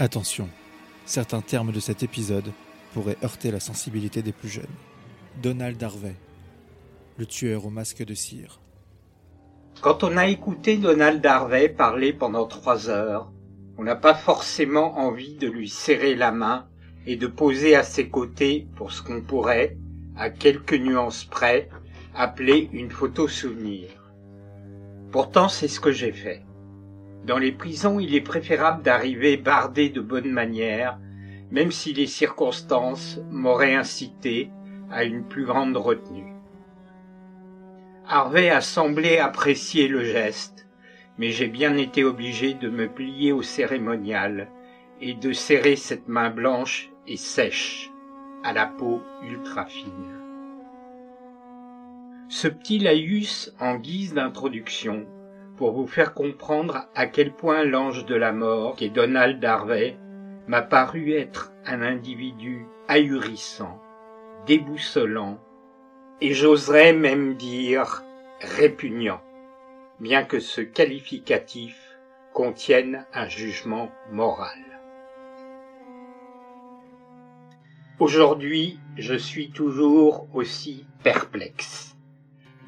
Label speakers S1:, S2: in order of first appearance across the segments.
S1: Attention, certains termes de cet épisode pourraient heurter la sensibilité des plus jeunes. Donald Harvey, le tueur au masque de cire.
S2: Quand on a écouté Donald Harvey parler pendant trois heures, on n'a pas forcément envie de lui serrer la main et de poser à ses côtés pour ce qu'on pourrait, à quelques nuances près, appeler une photo souvenir. Pourtant, c'est ce que j'ai fait. Dans les prisons, il est préférable d'arriver bardé de bonnes manières, même si les circonstances m'auraient incité à une plus grande retenue. Harvey a semblé apprécier le geste, mais j'ai bien été obligé de me plier au cérémonial et de serrer cette main blanche et sèche, à la peau ultra fine. Ce petit laïus en guise d'introduction pour vous faire comprendre à quel point l'ange de la mort, qui est Donald Harvey, m'a paru être un individu ahurissant, déboussolant, et j'oserais même dire répugnant, bien que ce qualificatif contienne un jugement moral. Aujourd'hui, je suis toujours aussi perplexe.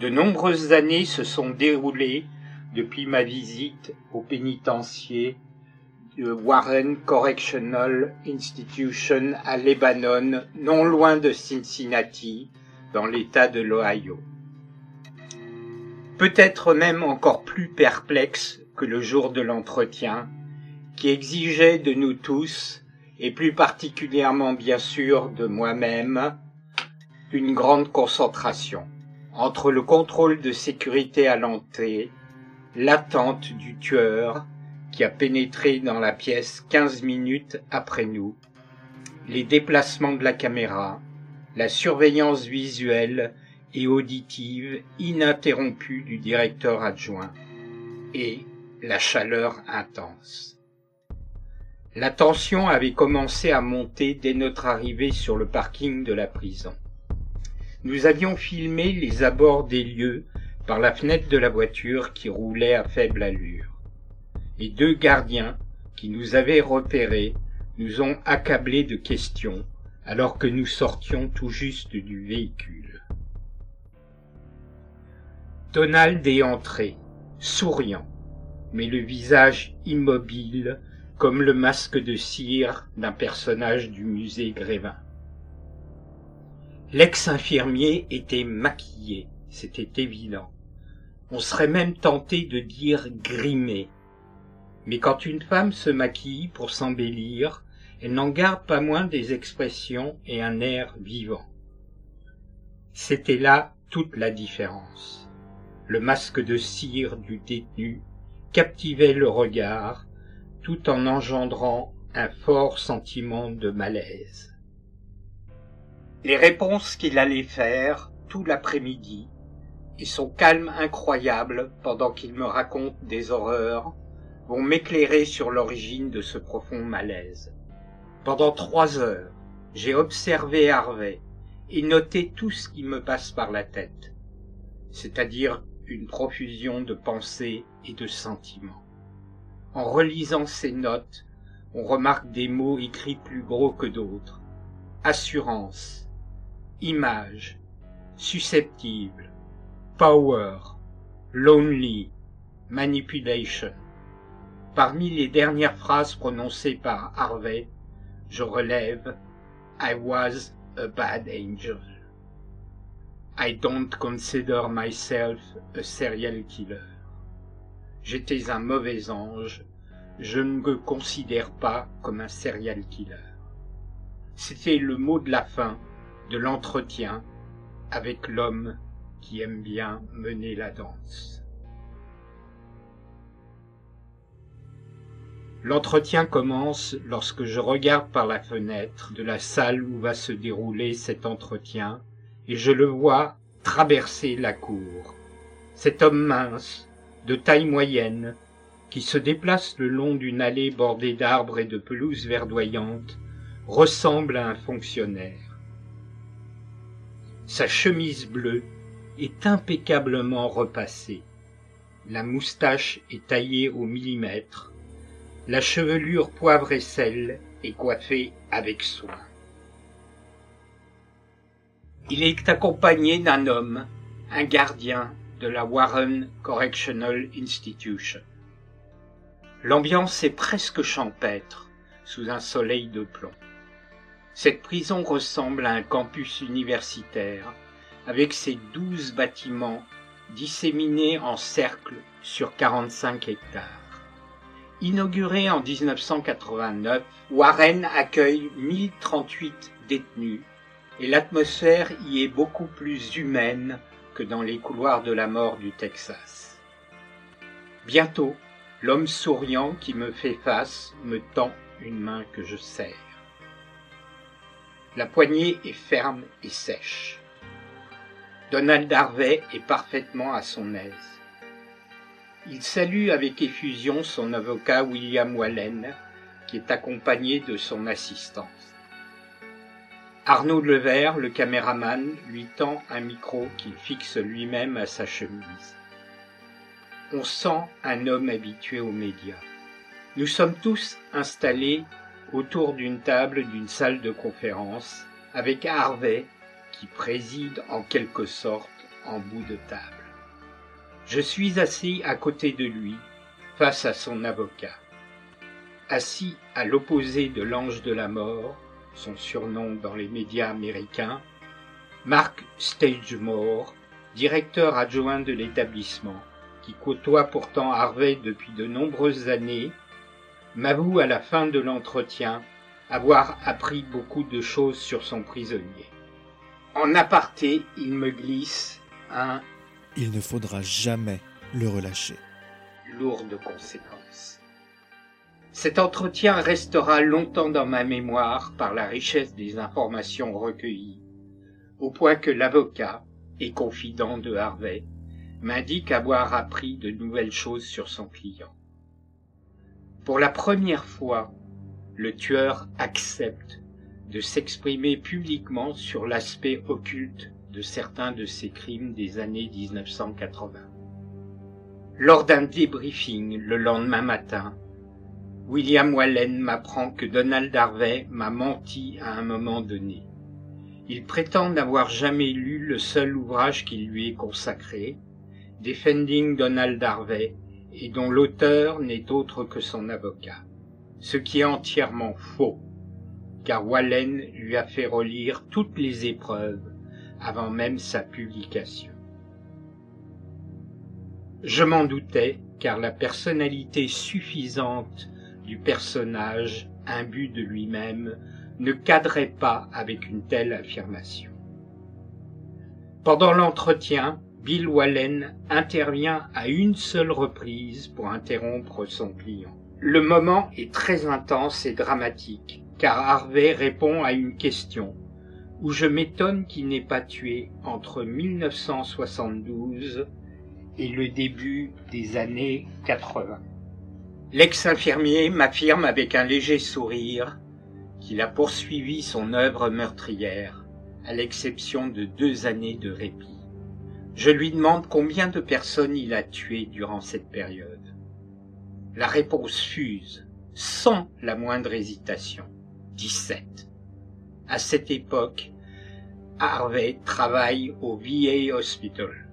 S2: De nombreuses années se sont déroulées depuis ma visite au pénitencier de Warren Correctional Institution à Lebanon, non loin de Cincinnati, dans l'État de l'Ohio. Peut-être même encore plus perplexe que le jour de l'entretien, qui exigeait de nous tous, et plus particulièrement bien sûr de moi-même, une grande concentration entre le contrôle de sécurité à l'entrée l'attente du tueur qui a pénétré dans la pièce quinze minutes après nous, les déplacements de la caméra, la surveillance visuelle et auditive ininterrompue du directeur adjoint et la chaleur intense. La tension avait commencé à monter dès notre arrivée sur le parking de la prison. Nous avions filmé les abords des lieux par la fenêtre de la voiture qui roulait à faible allure. Les deux gardiens, qui nous avaient repérés, nous ont accablés de questions alors que nous sortions tout juste du véhicule. Donald est entré, souriant, mais le visage immobile comme le masque de cire d'un personnage du musée Grévin. L'ex-infirmier était maquillé, c'était évident. On serait même tenté de dire grimé. Mais quand une femme se maquille pour s'embellir, elle n'en garde pas moins des expressions et un air vivant. C'était là toute la différence. Le masque de cire du détenu captivait le regard tout en engendrant un fort sentiment de malaise. Les réponses qu'il allait faire tout l'après-midi et son calme incroyable pendant qu'il me raconte des horreurs vont m'éclairer sur l'origine de ce profond malaise. Pendant trois heures, j'ai observé Harvey et noté tout ce qui me passe par la tête, c'est-à-dire une profusion de pensées et de sentiments. En relisant ces notes, on remarque des mots écrits plus gros que d'autres. Assurance, image, susceptible, Power, Lonely, Manipulation. Parmi les dernières phrases prononcées par Harvey, je relève I was a bad angel. I don't consider myself a serial killer. J'étais un mauvais ange, je ne me considère pas comme un serial killer. C'était le mot de la fin de l'entretien avec l'homme qui aime bien mener la danse. L'entretien commence lorsque je regarde par la fenêtre de la salle où va se dérouler cet entretien et je le vois traverser la cour. Cet homme mince, de taille moyenne, qui se déplace le long d'une allée bordée d'arbres et de pelouses verdoyantes, ressemble à un fonctionnaire. Sa chemise bleue est impeccablement repassée. La moustache est taillée au millimètre. La chevelure poivre et sel est coiffée avec soin. Il est accompagné d'un homme, un gardien de la Warren Correctional Institution. L'ambiance est presque champêtre, sous un soleil de plomb. Cette prison ressemble à un campus universitaire, avec ses douze bâtiments disséminés en cercle sur 45 hectares. Inauguré en 1989, Warren accueille 1038 détenus et l'atmosphère y est beaucoup plus humaine que dans les couloirs de la mort du Texas. Bientôt, l'homme souriant qui me fait face me tend une main que je serre. La poignée est ferme et sèche. Donald Harvey est parfaitement à son aise. Il salue avec effusion son avocat William Wallen, qui est accompagné de son assistance. Arnaud Levert, le caméraman, lui tend un micro qu'il fixe lui-même à sa chemise. On sent un homme habitué aux médias. Nous sommes tous installés autour d'une table d'une salle de conférence avec Harvey préside en quelque sorte en bout de table. Je suis assis à côté de lui, face à son avocat. Assis à l'opposé de l'ange de la mort, son surnom dans les médias américains, Mark Stagemore, directeur adjoint de l'établissement, qui côtoie pourtant Harvey depuis de nombreuses années m'avoue à la fin de l'entretien avoir appris beaucoup de choses sur son prisonnier. En aparté, il me glisse un
S1: Il ne faudra jamais le relâcher.
S2: Lourde conséquence. Cet entretien restera longtemps dans ma mémoire par la richesse des informations recueillies, au point que l'avocat et confident de Harvey m'indique avoir appris de nouvelles choses sur son client. Pour la première fois, le tueur accepte de s'exprimer publiquement sur l'aspect occulte de certains de ses crimes des années 1980. Lors d'un débriefing le lendemain matin, William Wallen m'apprend que Donald Harvey m'a menti à un moment donné. Il prétend n'avoir jamais lu le seul ouvrage qui lui est consacré, Defending Donald Harvey, et dont l'auteur n'est autre que son avocat. Ce qui est entièrement faux, car Wallen lui a fait relire toutes les épreuves avant même sa publication. Je m'en doutais, car la personnalité suffisante du personnage, imbu de lui-même, ne cadrait pas avec une telle affirmation. Pendant l'entretien, Bill Wallen intervient à une seule reprise pour interrompre son client. Le moment est très intense et dramatique, car Harvey répond à une question où je m'étonne qu'il n'ait pas tué entre 1972 et le début des années 80. L'ex-infirmier m'affirme avec un léger sourire qu'il a poursuivi son œuvre meurtrière, à l'exception de deux années de répit. Je lui demande combien de personnes il a tuées durant cette période. La réponse fuse, sans la moindre hésitation. 17. À cette époque, Harvey travaille au VA Hospital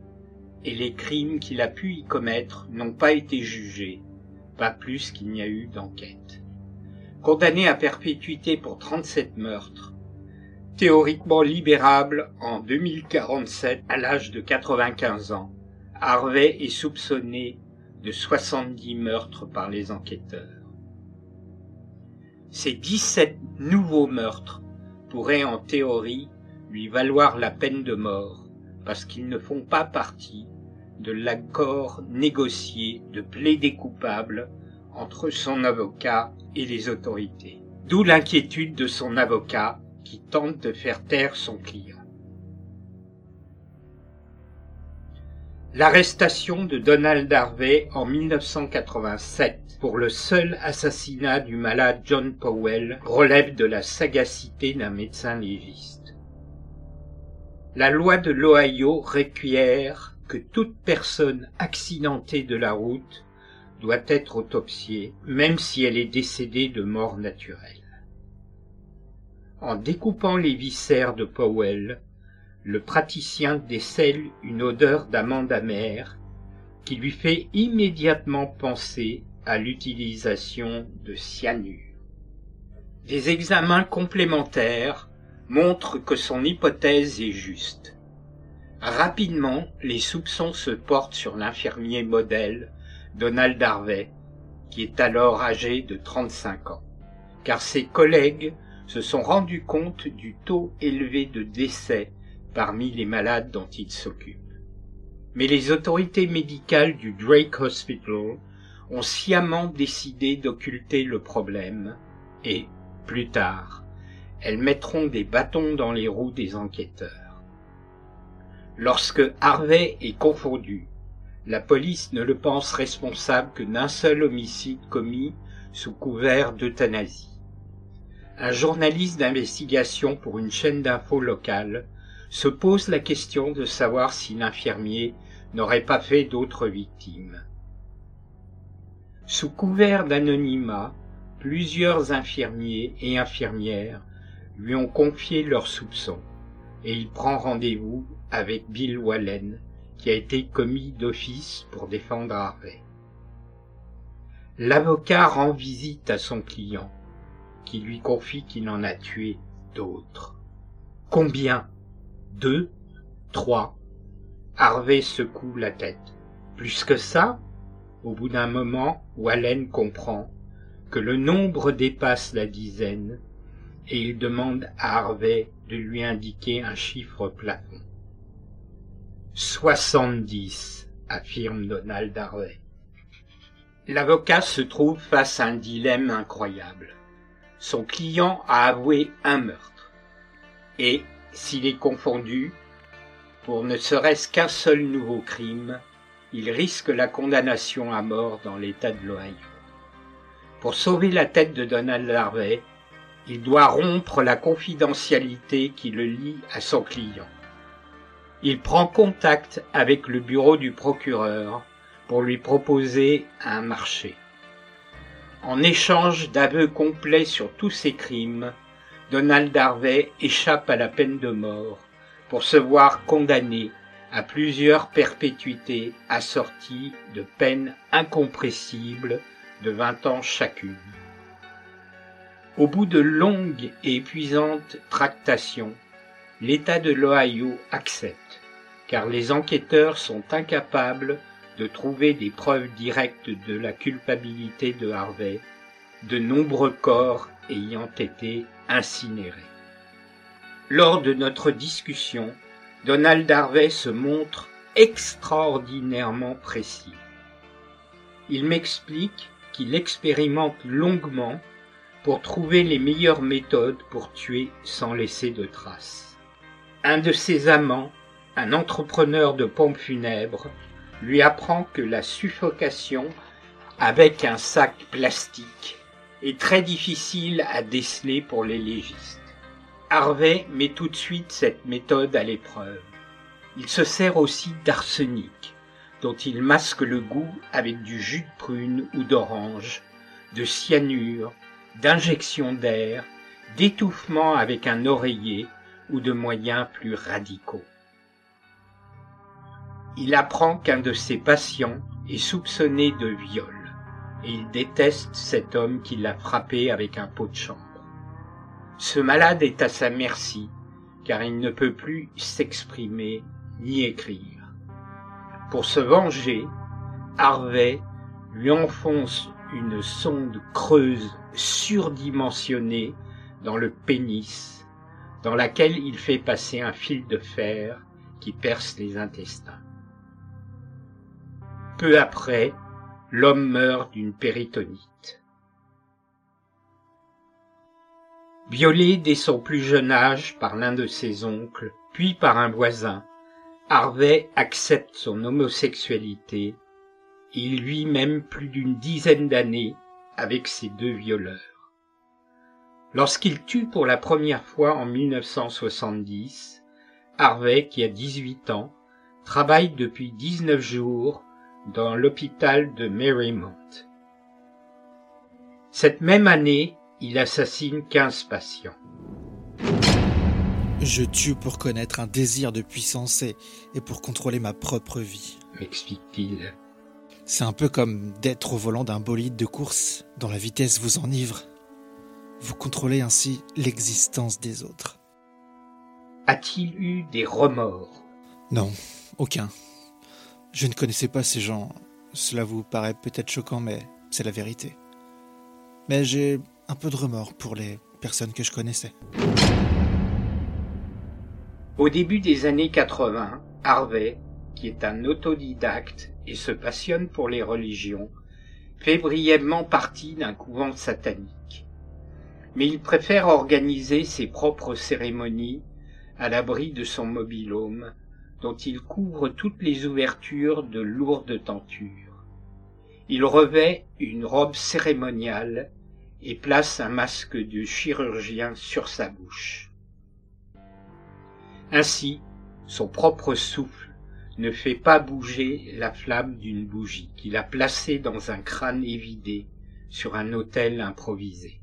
S2: et les crimes qu'il a pu y commettre n'ont pas été jugés, pas plus qu'il n'y a eu d'enquête. Condamné à perpétuité pour 37 meurtres, Théoriquement libérable en 2047 à l'âge de 95 ans, Harvey est soupçonné de 70 meurtres par les enquêteurs. Ces 17 nouveaux meurtres pourraient en théorie lui valoir la peine de mort, parce qu'ils ne font pas partie de l'accord négocié de plaider coupable entre son avocat et les autorités. D'où l'inquiétude de son avocat qui tente de faire taire son client. L'arrestation de Donald Harvey en 1987 pour le seul assassinat du malade John Powell relève de la sagacité d'un médecin légiste. La loi de l'Ohio requiert que toute personne accidentée de la route doit être autopsiée, même si elle est décédée de mort naturelle. En découpant les viscères de Powell, le praticien décèle une odeur d'amande amère qui lui fait immédiatement penser à l'utilisation de cyanure. Des examens complémentaires montrent que son hypothèse est juste. Rapidement, les soupçons se portent sur l'infirmier modèle Donald Harvey, qui est alors âgé de 35 ans, car ses collègues se sont rendus compte du taux élevé de décès parmi les malades dont il s'occupe. Mais les autorités médicales du Drake Hospital ont sciemment décidé d'occulter le problème et, plus tard, elles mettront des bâtons dans les roues des enquêteurs. Lorsque Harvey est confondu, la police ne le pense responsable que d'un seul homicide commis sous couvert d'euthanasie. Un journaliste d'investigation pour une chaîne d'infos locale se pose la question de savoir si l'infirmier n'aurait pas fait d'autres victimes. Sous couvert d'anonymat, plusieurs infirmiers et infirmières lui ont confié leurs soupçons et il prend rendez-vous avec Bill Wallen, qui a été commis d'office pour défendre Harvey. L'avocat rend visite à son client, qui lui confie qu'il en a tué d'autres. Combien Deux Trois Harvey secoue la tête. Plus que ça Au bout d'un moment, Wallen comprend que le nombre dépasse la dizaine et il demande à Harvey de lui indiquer un chiffre plafond. Soixante-dix, affirme Donald Harvey. L'avocat se trouve face à un dilemme incroyable. Son client a avoué un meurtre. Et, s'il est confondu, pour ne serait-ce qu'un seul nouveau crime, il risque la condamnation à mort dans l'État de l'Ohio. Pour sauver la tête de Donald Harvey, il doit rompre la confidentialité qui le lie à son client. Il prend contact avec le bureau du procureur pour lui proposer un marché. En échange d'aveux complets sur tous ses crimes, Donald Harvey échappe à la peine de mort pour se voir condamné à plusieurs perpétuités assorties de peines incompressibles de vingt ans chacune. Au bout de longues et épuisantes tractations, l'État de l'Ohio accepte, car les enquêteurs sont incapables de trouver des preuves directes de la culpabilité de Harvey, de nombreux corps ayant été Lors de notre discussion, Donald Harvey se montre extraordinairement précis. Il m'explique qu'il expérimente longuement pour trouver les meilleures méthodes pour tuer sans laisser de traces. Un de ses amants, un entrepreneur de pompes funèbres, lui apprend que la suffocation avec un sac plastique est très difficile à déceler pour les légistes. Harvey met tout de suite cette méthode à l'épreuve. Il se sert aussi d'arsenic, dont il masque le goût avec du jus de prune ou d'orange, de cyanure, d'injection d'air, d'étouffement avec un oreiller ou de moyens plus radicaux. Il apprend qu'un de ses patients est soupçonné de viol il déteste cet homme qui l'a frappé avec un pot de chambre. Ce malade est à sa merci car il ne peut plus s'exprimer ni écrire. Pour se venger, Harvey lui enfonce une sonde creuse surdimensionnée dans le pénis dans laquelle il fait passer un fil de fer qui perce les intestins. Peu après, l'homme meurt d'une péritonite. Violé dès son plus jeune âge par l'un de ses oncles, puis par un voisin, Harvey accepte son homosexualité et il vit même plus d'une dizaine d'années avec ses deux violeurs. Lorsqu'il tue pour la première fois en 1970, Harvey, qui a 18 ans, travaille depuis 19 jours dans l'hôpital de Marymount. Cette même année, il assassine 15 patients.
S1: Je tue pour connaître un désir de puissance et, pour contrôler ma propre vie,
S2: m'explique-t-il.
S1: C'est un peu comme d'être au volant d'un bolide de course dont la vitesse vous enivre. Vous contrôlez ainsi l'existence des autres.
S2: A-t-il eu des remords?
S1: Non, aucun. Je ne connaissais pas ces gens. Cela vous paraît peut-être choquant, mais c'est la vérité. Mais j'ai un peu de remords pour les personnes que je connaissais.
S2: Au début des années 80, Harvey, qui est un autodidacte et se passionne pour les religions, fait brièvement partie d'un couvent satanique. Mais il préfère organiser ses propres cérémonies à l'abri de son mobilhome, dont il couvre toutes les ouvertures de lourdes tentures. Il revêt une robe cérémoniale et place un masque de chirurgien sur sa bouche. Ainsi, son propre souffle ne fait pas bouger la flamme d'une bougie qu'il a placée dans un crâne évidé sur un autel improvisé.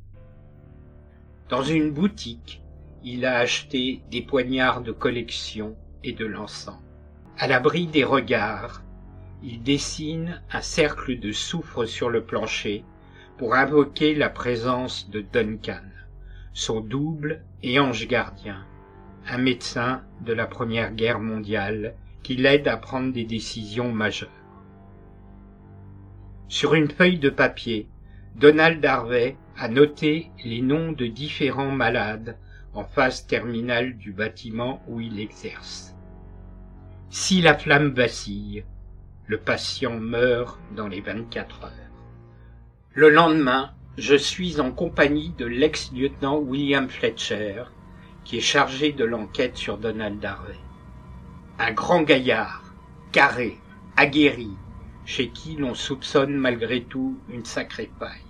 S2: Dans une boutique, il a acheté des poignards de collection et de l'encens. À l'abri des regards, il dessine un cercle de soufre sur le plancher pour invoquer la présence de Duncan, son double et ange gardien, un médecin de la Première Guerre mondiale qui l'aide à prendre des décisions majeures. Sur une feuille de papier, Donald Harvey a noté les noms de différents malades en phase terminale du bâtiment où il exerce. Si la flamme vacille, le patient meurt dans les 24 heures. Le lendemain, je suis en compagnie de l'ex-lieutenant William Fletcher, qui est chargé de l'enquête sur Donald Harvey. Un grand gaillard, carré, aguerri, chez qui l'on soupçonne malgré tout une sacrée paille.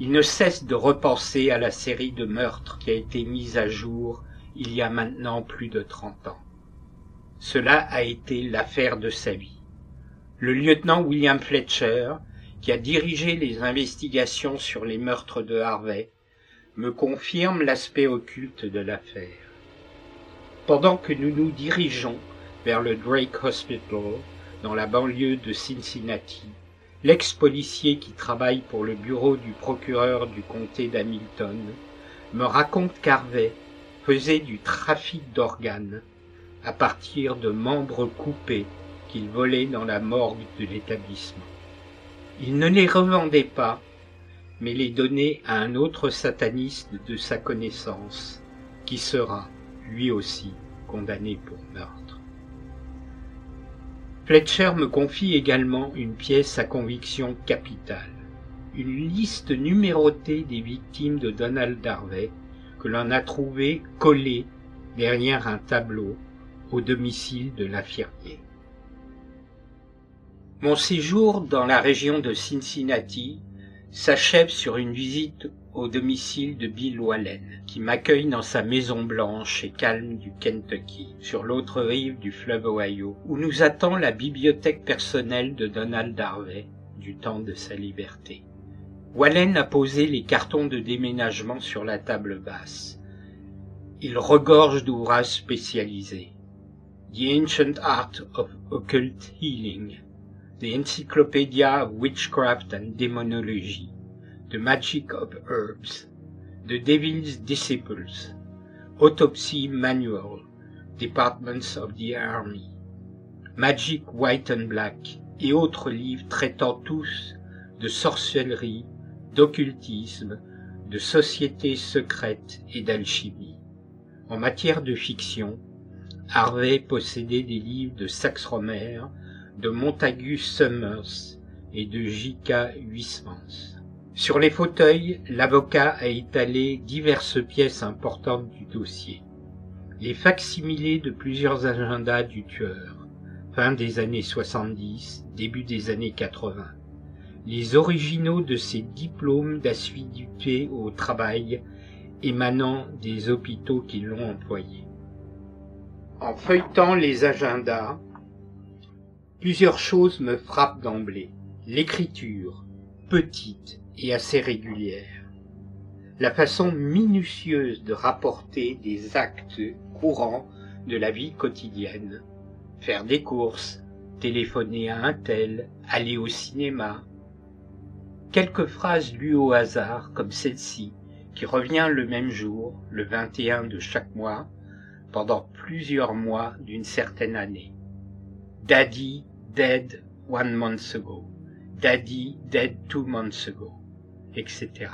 S2: Il ne cesse de repenser à la série de meurtres qui a été mise à jour il y a maintenant plus de trente ans. Cela a été l'affaire de sa vie. Le lieutenant William Fletcher, qui a dirigé les investigations sur les meurtres de Harvey, me confirme l'aspect occulte de l'affaire. Pendant que nous nous dirigeons vers le Drake Hospital, dans la banlieue de Cincinnati, l'ex-policier qui travaille pour le bureau du procureur du comté d'Hamilton me raconte qu'Harvey faisait du trafic d'organes à partir de membres coupés qu'il volait dans la morgue de l'établissement. Il ne les revendait pas, mais les donnait à un autre sataniste de sa connaissance, qui sera, lui aussi, condamné pour meurtre. Fletcher me confie également une pièce à conviction capitale, une liste numérotée des victimes de Donald Harvey que l'on a trouvé collée derrière un tableau au domicile de l'infirmier. Mon séjour dans la région de Cincinnati s'achève sur une visite au domicile de Bill Wallen, qui m'accueille dans sa maison blanche et calme du Kentucky, sur l'autre rive du fleuve Ohio, où nous attend la bibliothèque personnelle de Donald Harvey, du temps de sa liberté. Wallen a posé les cartons de déménagement sur la table basse. Il regorge d'ouvrages spécialisés. The Ancient Art of Occult Healing, The Encyclopedia of Witchcraft and Demonology, The Magic of Herbs, The Devil's Disciples, Autopsy Manual, Departments of the Army, Magic White and Black et autres livres traitant tous de sorcellerie, d'occultisme, de sociétés secrètes et d'alchimie. En matière de fiction, Harvey possédait des livres de Saxe Romer, de Montagu Summers et de J.K. Huysmans. Sur les fauteuils, l'avocat a étalé diverses pièces importantes du dossier. Les facsimilés de plusieurs agendas du tueur, fin des années 70, début des années 80. Les originaux de ses diplômes d'assiduité au travail émanant des hôpitaux qui l'ont employé. En feuilletant les agendas, plusieurs choses me frappent d'emblée. L'écriture, petite et assez régulière. La façon minutieuse de rapporter des actes courants de la vie quotidienne. Faire des courses, téléphoner à un tel, aller au cinéma. Quelques phrases lues au hasard, comme celle-ci, qui revient le même jour, le 21 de chaque mois, pendant plusieurs mois d'une certaine année. Daddy dead one month ago. Daddy dead two months ago, etc.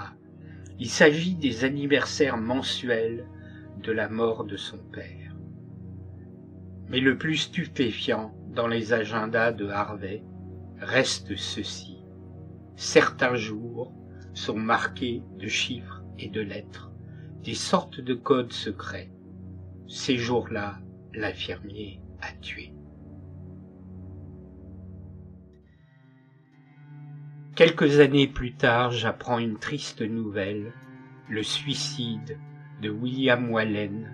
S2: Il s'agit des anniversaires mensuels de la mort de son père. Mais le plus stupéfiant dans les agendas de Harvey reste ceci. Certains jours sont marqués de chiffres et de lettres, des sortes de codes secrets. Ces jours-là, l'infirmier a tué. Quelques années plus tard, j'apprends une triste nouvelle, le suicide de William Wallen,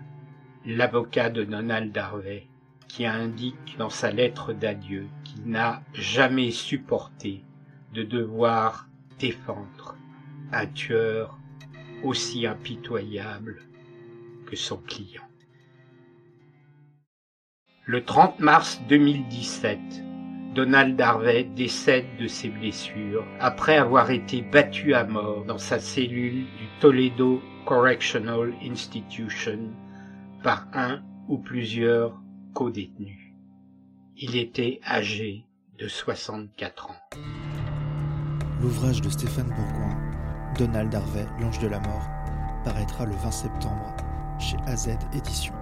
S2: l'avocat de Donald Harvey, qui indique dans sa lettre d'adieu qu'il n'a jamais supporté de devoir défendre un tueur aussi impitoyable que son client. Le 30 mars 2017, Donald Harvey décède de ses blessures après avoir été battu à mort dans sa cellule du Toledo Correctional Institution par un ou plusieurs co-détenus. Il était âgé de 64 ans.
S1: L'ouvrage de Stéphane Bourgoin, Donald Harvey, l'ange de la mort, paraîtra le 20 septembre chez AZ Éditions.